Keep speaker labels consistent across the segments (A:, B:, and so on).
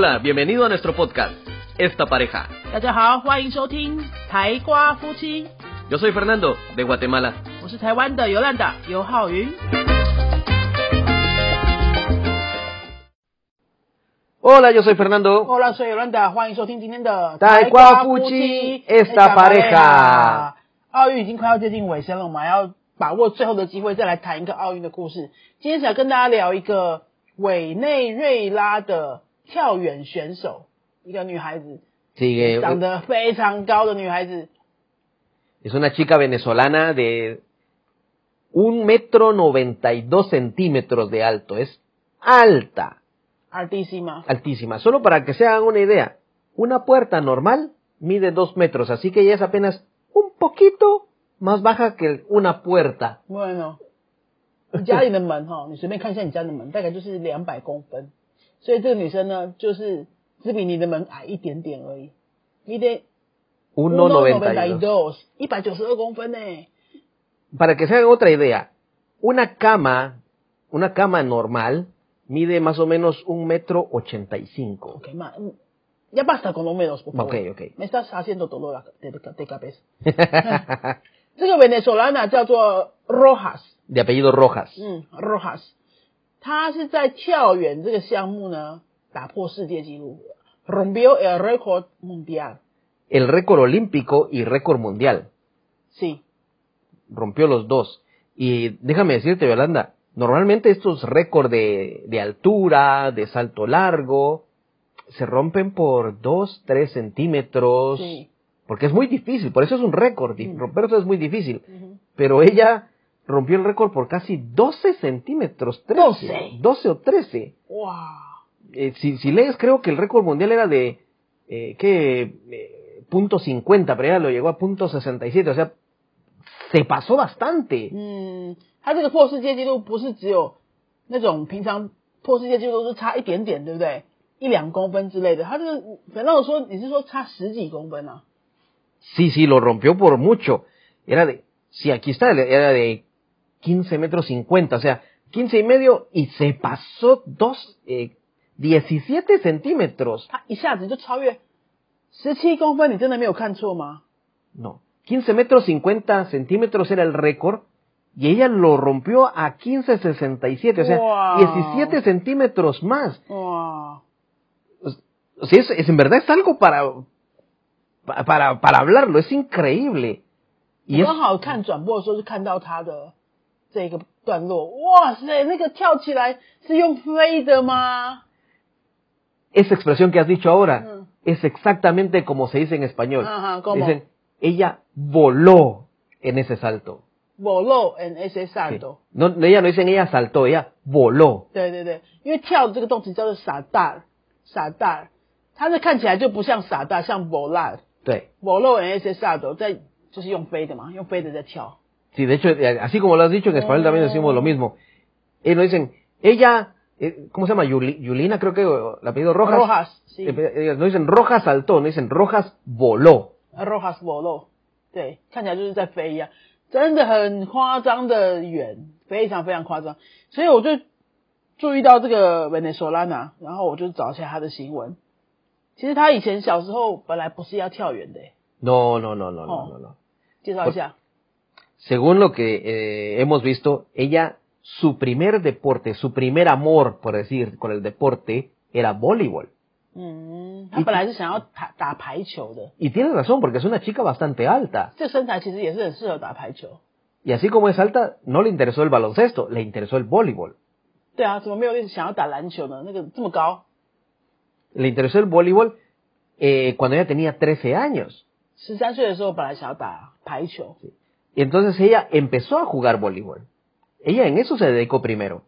A: Hola, bienvenido a nuestro podcast, Esta Pareja.
B: 大家好，欢迎收听台瓜夫妻，
A: Yo soy Fernando, de Guatemala.
B: 我是台湾的游览的尤浩云。
A: Hola, yo soy Fernando.
B: Hola，soy Yolanda，欢迎收听今天的
A: 台瓜夫妻 esta pareja
B: 奥运已经快要接近尾声了，我们还要把握最后的机会，再来谈一个奥运的故事。今天想跟大家聊一个委内瑞拉的 跳远选手，一个女孩子，
A: Sí, eh,
B: 长得非常高的女孩子，
A: es una chica venezolana de un metro noventa y dos centímetros de alto. Es alta,
B: RDC 吗？
A: altísima. Solo para que se hagan una idea, una puerta normal mide dos metros, así que ella es apenas un poquito más baja que una puerta.
B: bueno，你家里的门哈，你随便看一下你家的门，大概就是两百公分， 所以这个女生呢，就是只比你的门矮一点点而已。你得
A: Uno noventa y dos.
B: 一百九十二公分呢。
A: Para que se hagan otra idea, una cama, una cama normal mide más o menos un metro ochenta y cinco.
B: OK 嘛，嗯，ya basta con números, por favor.
A: Ok, ok.
B: Me estás haciendo dolor de, de cabeza. 这个委内索拉娜叫做 Rojas，
A: de apellido Rojas.
B: 嗯，Rojas， 她是在跳远这个项目呢打破世界纪录，rompió el récord mundial。
A: El récord olímpico y récord mundial.
B: Sí,
A: Rompió los dos. Y déjame decirte, Yolanda, normalmente estos récords de, de altura, de salto largo, se rompen por dos, tres centímetros.
B: sí.
A: Porque es muy difícil, por eso es un récord. y
B: Mm.
A: Romper eso es muy difícil.
B: Ujú.
A: Pero ella rompió el récord por casi 12 centímetros. 13,
B: 12.
A: 12 o 13.
B: ¡Wow!
A: Eh, si, si lees, creo que el récord mundial era de, eh, ¿qué? Eh, punto 50, pero ella lo llegó a punto 67. O sea, se pasó bastante.
B: 嗯，他这个破世界纪录不是只有那种平常破世界纪录都是差一点点，对不对？一两公分之类的，他这个反正我说你是说差十几公分啊？
A: Sí, sí, lo rompió por mucho. Era de, sí, aquí está, era de 15 metros 50, o sea, 15 y medio y se pasó dos, eh, 17 centímetros.
B: Ah, y
A: no, 15 metros 50 centímetros era el récord y ella lo rompió a 15.67, o sea,
B: wow.
A: 17 centímetros más.
B: Wow.
A: Pues, o sea, es, es, en verdad es algo para, para, para hablarlo, es increíble. Y es,
B: 这个段落，哇塞，那个跳起来是用飞的吗？
A: esa expresión que has dicho ahora
B: Mm.
A: es exactamente como se dice en español.
B: Ajá, ¿cómo?
A: Dicen, ella voló en ese salto.
B: voló en ese
A: Sí.
B: salto。
A: No, ella no dicen ella saltó, ella voló.
B: 对对对，因为跳的这个动词叫做傻大傻大，它这看起来就不像傻大，像 volar。
A: 对
B: voló en ese salto，在就是用飞的嘛，用飞的在跳。
A: Sí, de hecho, eh, así como lo has dicho, en español también decimos lo mismo. Eh, no dicen, ella, eh, ¿cómo se llama? Yuli- Yulina, creo que, o el apellido Rojas.
B: Rojas，sí，
A: Eh, eh, no dicen Rojas saltó, no dicen Rojas voló.
B: Rojas voló，对，看起来就是在飞一样，真的很夸张的远，非常非常夸张。所以我就注意到这个委内索拉娜，然后我就找一下她的新闻。其实她以前小时候本来不是要跳远的，
A: No, no, no, no, no,
B: Oh.
A: no, no.
B: 介绍一下。
A: según lo que eh, hemos visto, ella, su primer deporte, su primer amor, por decir, con el deporte, era voleibol.
B: Mm, y,
A: y tiene razón, porque es una chica bastante alta. Y así como es alta, no le interesó el baloncesto, le interesó el voleibol. Le interesó el voleibol eh, cuando ella tenía 13 años.
B: Sí.
A: Y entonces ella empezó a jugar voleibol. Ella en eso se dedicó primero.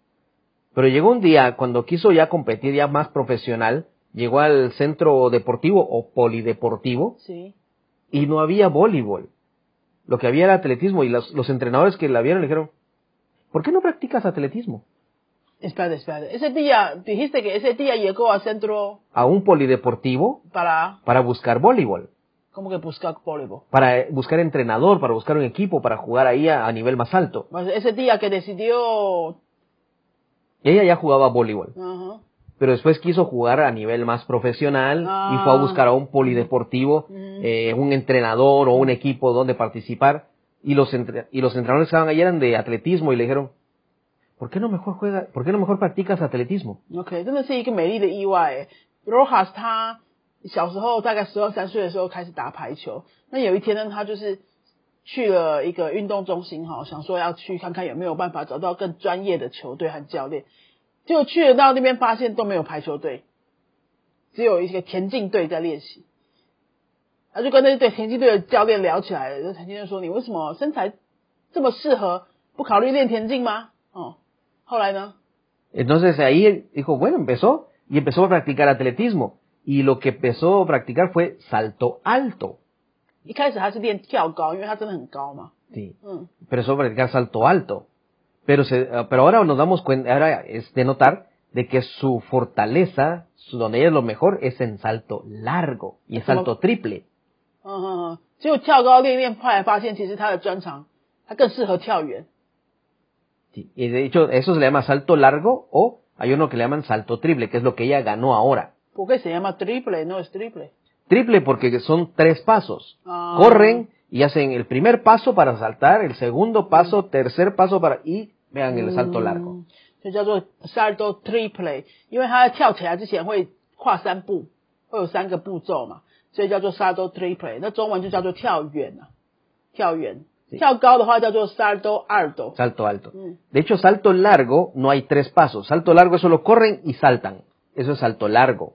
A: Pero llegó un día, cuando quiso ya competir ya más profesional, llegó al centro deportivo o polideportivo
B: sí.
A: y no había voleibol. Lo que había era atletismo y los, los entrenadores que la vieron le dijeron, ¿por qué no practicas atletismo?
B: Espera, espera. Ese día, dijiste que ese día llegó al centro...
A: A un polideportivo
B: para,
A: para buscar voleibol
B: como que buscar voleibol.
A: para buscar entrenador, para buscar un equipo, para jugar ahí a, a nivel más alto.
B: Pues ese día que decidió,
A: Ella ya jugaba voleibol.
B: ajá,
A: pero después quiso jugar a nivel más profesional y fue a buscar a un polideportivo, eh, un entrenador o un equipo donde participar. Y los, entre- y los entrenadores que estaban ahí eran de atletismo y le dijeron, ¿por qué no mejor juega, por qué no mejor practicas atletismo?
B: OK，真的是一个美丽的意外诶。Rojas 他 小时候大概十二三岁的时候开始打排球，那有一天呢，他就是去了一个运动中心哈，想说要去看看有没有办法找到更专业的球队和教练，结果去了到那边发现都没有排球队，只有一个田径队在练习。他就跟那队田径队的教练聊起来了，田径队说：“你为什么身材这么适合，不考虑练田径吗？”哦，后来呢？
A: y lo que empezó a practicar fue salto alto. Sí.
B: Mm.
A: Empezó a practicar salto alto. Pero, se, ah, pero ahora nos damos cuenta, ahora es de notar de que su fortaleza, su, donde ella es lo mejor, es en salto largo y
B: en
A: salto triple.
B: Uh -huh.
A: sí. Y de hecho, eso se le llama salto largo o hay uno que le llaman salto triple, que es lo que ella ganó ahora.
B: ¿Por qué se llama triple? No es triple.
A: Triple porque son tres pasos.
B: Ah.
A: Corren y hacen el primer paso para saltar, el segundo paso, tercer paso para y vean el salto largo.
B: 嗯，就叫做 salto triple，因为他在跳起来之前会跨三步，会有三个步骤嘛，所以叫做 salto triple。那中文就叫做跳远啊，跳远。
A: 是
B: 跳高的话叫做 salto alto。
A: Salto alto.
B: 嗯
A: De hecho, salto largo no hay tres pasos. Salto largo solo corren y saltan. Eso es salto largo.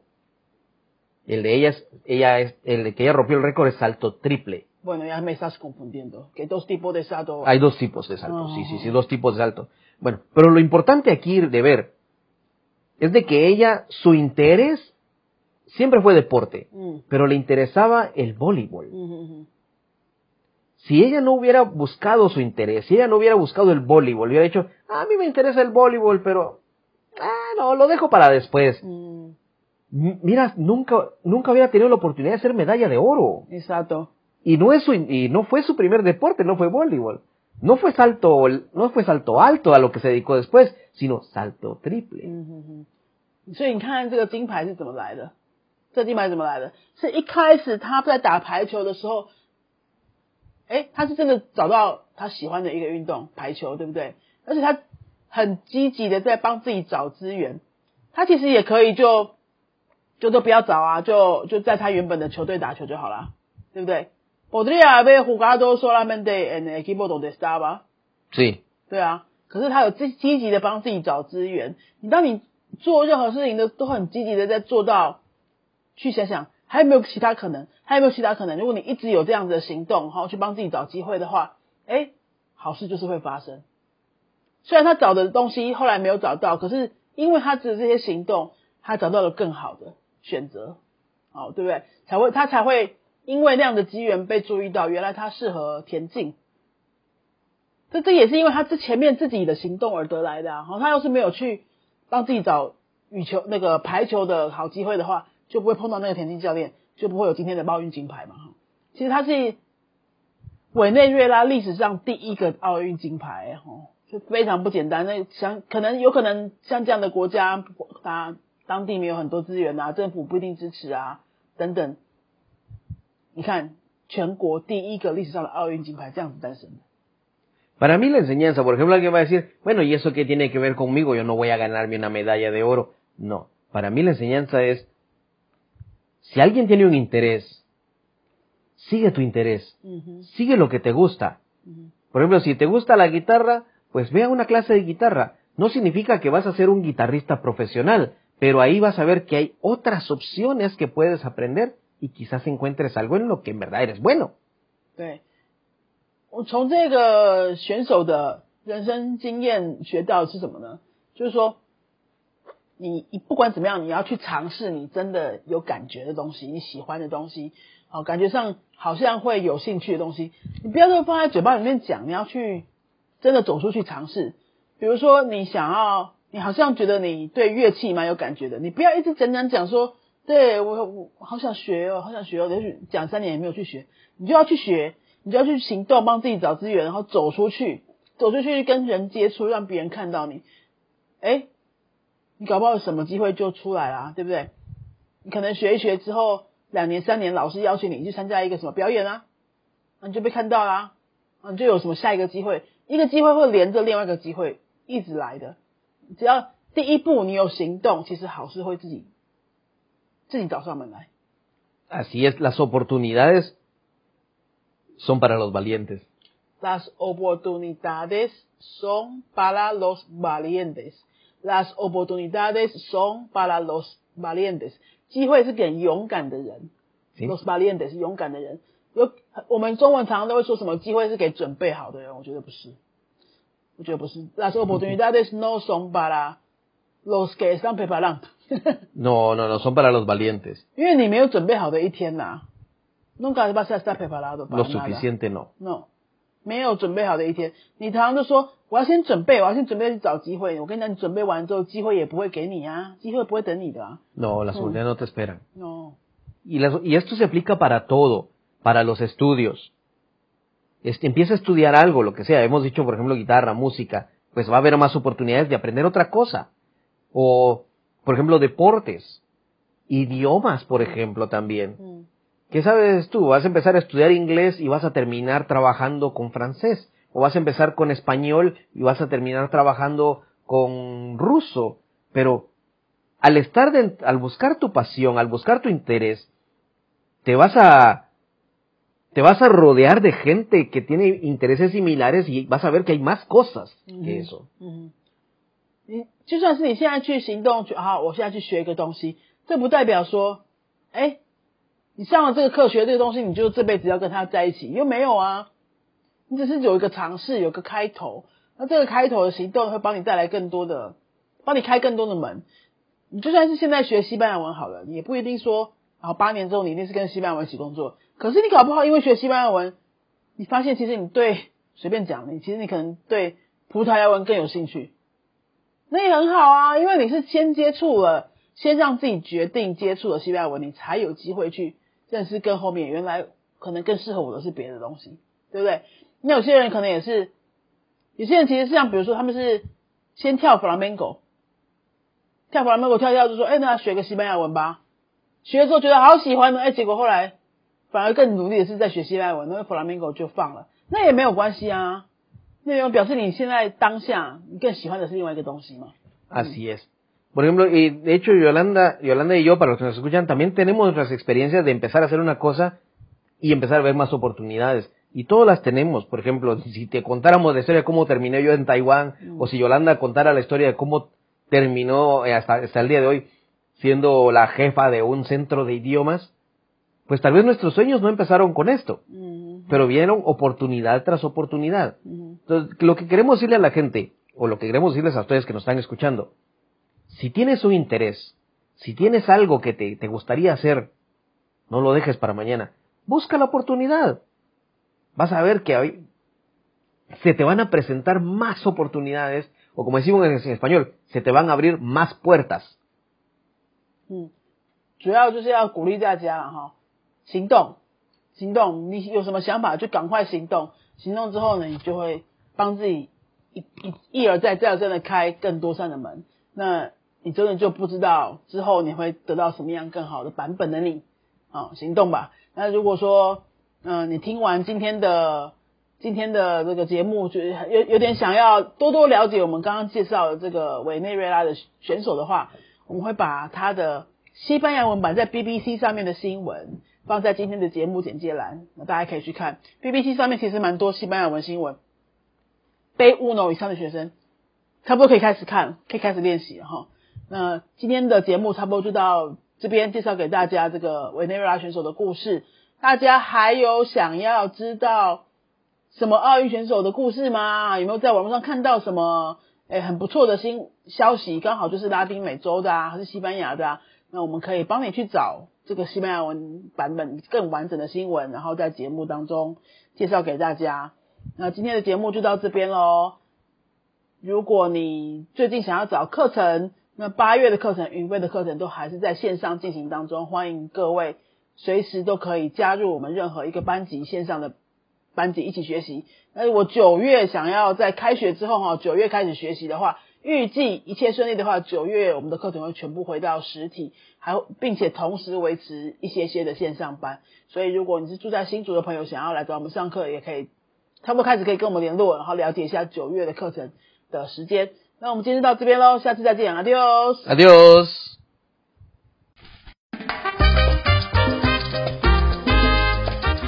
A: El de ellas, ella es, el de que ella rompió el récord es salto triple.
B: Bueno, ya me estás confundiendo. Que dos tipos de salto.
A: Hay dos tipos de salto, sí, sí, sí, ah. dos tipos de salto. Bueno, pero lo importante aquí de ver es de que ella, su interés siempre fue deporte,
B: mm.
A: pero le interesaba el voleibol. Si ella no hubiera buscado su interés, si ella no hubiera buscado el voleibol, hubiera dicho, a mí me interesa el voleibol, pero ah, no, lo dejo para después. Mm. Mira, nunca, nunca hubiera tenido la oportunidad de hacer medalla de
B: oro.，exacto。
A: Y no es su, y no fue su primer deporte, no fue voleibol. No fue salto, no fue salto alto a lo que se dedicó después, sino salto triple.
B: 所以你看这个金牌是怎么来的？这金牌怎么来的？是一开始他在打排球的时候，哎，他是真的找到他喜欢的一个运动排球，对不对？而且他很积极的在帮自己找资源。他其实也可以就就都不要找啊，就就在他原本的球队打球就好了，对不对？Podría haber jugado solamente en el equipo donde estaba。
A: Sí.
B: 对啊，可是他有积积极的帮自己找资源。你当你做任何事情的都很积极的在做到，去想想还有没有其他可能？还有没有其他可能？如果你一直有这样子的行动，哈，去帮自己找机会的话，哎，好事就是会发生。虽然他找的东西后来没有找到，可是因为他的这些行动，他找到了更好的选择，哦，对不对？才会他才会因为那样的机缘被注意到，原来他适合田径。这这也是因为他之前面自己的行动而得来的啊。好，他要是没有去帮自己找羽球那个排球的好机会的话，就不会碰到那个田径教练，就不会有今天的奥运金牌嘛。哈，其实他是委内瑞拉历史上第一个奥运金牌，哦，就非常不简单。那像可能有可能像这样的国家，他当地没有很多资源啊，政府不一定支持啊，等等。你看，全国第一个历史上的奥运金牌这样子诞生的。
A: Para mí la enseñanza, por ejemplo, alguien va a decir, bueno, ¿y eso qué tiene que ver conmigo? Yo no voy a ganarme una medalla de oro. No, para mí la enseñanza es, si alguien tiene un interés, sigue tu interés,
B: 嗯哼。
A: sigue lo que te gusta. Por ejemplo, si te gusta la guitarra, pues ve a una clase de guitarra. No significa que vas a ser un guitarrista profesional, pero ahí vas a ver que hay otras opciones que puedes aprender y quizás encuentres algo en lo que en verdad eres bueno.
B: 对，我从这个选手的人生经验学到的是什么呢？就是说，你你不管怎么样，你要去尝试你真的有感觉的东西，你喜欢的东西，好，感觉上好像会有兴趣的东西，你不要都放在嘴巴里面讲，你要去真的走出去尝试。比如说，你想要，你好像觉得你对乐器蛮有感觉的，你不要一直讲讲讲说，对我我好想学哦，好想学哦，也许讲三年也没有去学，你就要去学，你就要去行动，帮自己找资源，然后走出去，走出去跟人接触，让别人看到你。哎，你搞不好什么机会就出来啦，对不对？你可能学一学之后，两年三年，老师邀请你去参加一个什么表演啊，那你就被看到啦，啊，你就有什么下一个机会，一个机会会连着另外一个机会一直来的，只要第一步你有行动，其实好事会自己自己找上门来。
A: Así es, las oportunidades son para los valientes.
B: Las oportunidades son para los valientes. Las oportunidades son para los valientes. 机会是给勇敢的人。Los valientes 勇敢的人。有我们中文常常都会说什么机会是给准备好的人，我觉得不是，我觉得不是。Las oportunidades no son para los que están preparando，
A: No, no, no, son para los valientes.
B: 因为你没有准备好的一天呐、Nunca vas a estar preparado para
A: Lo
B: nada.
A: suficiente no.
B: No，没有准备好的一天。你常常就说我要先准备，我要先准备去找机会。我跟你讲，你准备完之后，机会也不会给你啊，机会不会等你的啊。
A: No, las oportunidades no te esperan.
B: No，
A: Y, las- y esto se aplica para todo, para los estudios. este, empieza a estudiar algo, lo que sea. Hemos dicho, por ejemplo, guitarra, música. Pues va a haber más oportunidades de aprender otra cosa. O, por ejemplo, deportes. Idiomas, por ejemplo, también.
B: 嗯
A: ¿Qué sabes tú? Vas a empezar a estudiar inglés y vas a terminar trabajando con francés. O vas a empezar con español y vas a terminar trabajando con ruso. Pero al estar, de- al buscar tu pasión, al buscar tu interés, te vas a, te vas a rodear de gente que tiene intereses similares y vas a ver que hay más cosas que eso.
B: 嗯，你就算是你现在去行动，去好，我现在去学一个东西，这不代表说，哎，你上了这个课学这个东西，你就这辈子要跟他在一起，又没有啊。你只是有一个尝试，有个开头，那这个开头的行动会帮你带来更多的，帮你开更多的门。你就算是现在学西班牙文好了，你也不一定说，然后八年之后你一定是跟西班牙文一起工作。可是你搞不好因为学西班牙文，你发现其实你对随便讲，你其实你可能对葡萄牙文更有兴趣，那也很好啊，因为你是先接触了，先让自己决定接触了西班牙文，你才有机会去认识更后面原来可能更适合我的是别的东西，对不对？那有些人可能也是，有些人其实是像比如说他们是先跳 flamenco，跳 flamenco 跳跳就说，哎，那学个西班牙文吧，学了之后觉得好喜欢呢，哎，结果后来反而更努力的是在学西班牙文，那个 flamenco 就放了，那也没有关系啊，那也表示你现在当下你更喜欢的是另外一个东西嘛。
A: Así es. Por ejemplo, y de hecho Yolanda, Yolanda y yo, para los que nos escuchan, también tenemos nuestras experiencias de empezar a hacer una cosa y empezar a ver más oportunidades. Y todas las tenemos. Por ejemplo, si te contáramos la historia de cómo terminé yo en Taiwán, o si Yolanda contara la historia de cómo terminó eh, hasta, hasta el día de hoy siendo la jefa de un centro de idiomas, pues tal vez nuestros sueños no empezaron con esto,
B: 嗯
A: pero vieron oportunidad tras oportunidad.
B: 嗯
A: Entonces, lo que queremos decirle a la gente, o lo que queremos decirles a ustedes que nos están escuchando, si tienes un interés, si tienes algo que te, te gustaría hacer, no lo dejes para mañana. Busca la oportunidad. Vas a ver que hay- se te van a presentar más oportunidades, o como decimos en, en español, se te van a abrir más puertas.
B: 嗯，主要就是要鼓励大家了哈， 行动，行动，你有什么想法就赶快行动，行动之后呢，你就会帮自己一一一而再再而三的开更多扇的门，那你真的就不知道之后你会得到什么样更好的版本的你，啊，行动吧。那如果说，嗯、你听完今天的今天的这个节目，就是有有点想要多多了解我们刚刚介绍的这个委内瑞拉的选手的话，我们会把他的西班牙文版在 BBC 上面的新闻。放在今天的节目简介栏，那大家可以去看。BBC 上面其实蛮多西班牙文新闻，背 Uno 以上的学生差不多可以开始看，可以开始练习哈。那今天的节目差不多就到这边，介绍给大家这个委内瑞拉选手的故事。大家还有想要知道什么奥运选手的故事吗？有没有在网络上看到什么诶很不错的新消息？刚好就是拉丁美洲的啊，还是西班牙的啊？那我们可以帮你去找这个西班牙文版本更完整的新闻，然后在节目当中介绍给大家。那今天的节目就到这边喽。如果你最近想要找课程，那八月的课程、云飞的课程都还是在线上进行当中，欢迎各位随时都可以加入我们任何一个班级线上的班级一起学习。那我九月想要在开学之后哈，九月开始学习的话，预计一切顺利的话，九月我们的课程会全部回到实体，还并且同时维持一些些的线上班。所以如果你是住在新竹的朋友，想要来找我们上课，也可以差不多开始可以跟我们联络，然后了解一下九月的课程的时间。那我们今天到这边喽，下次再见
C: ，Adios，Adios
A: Si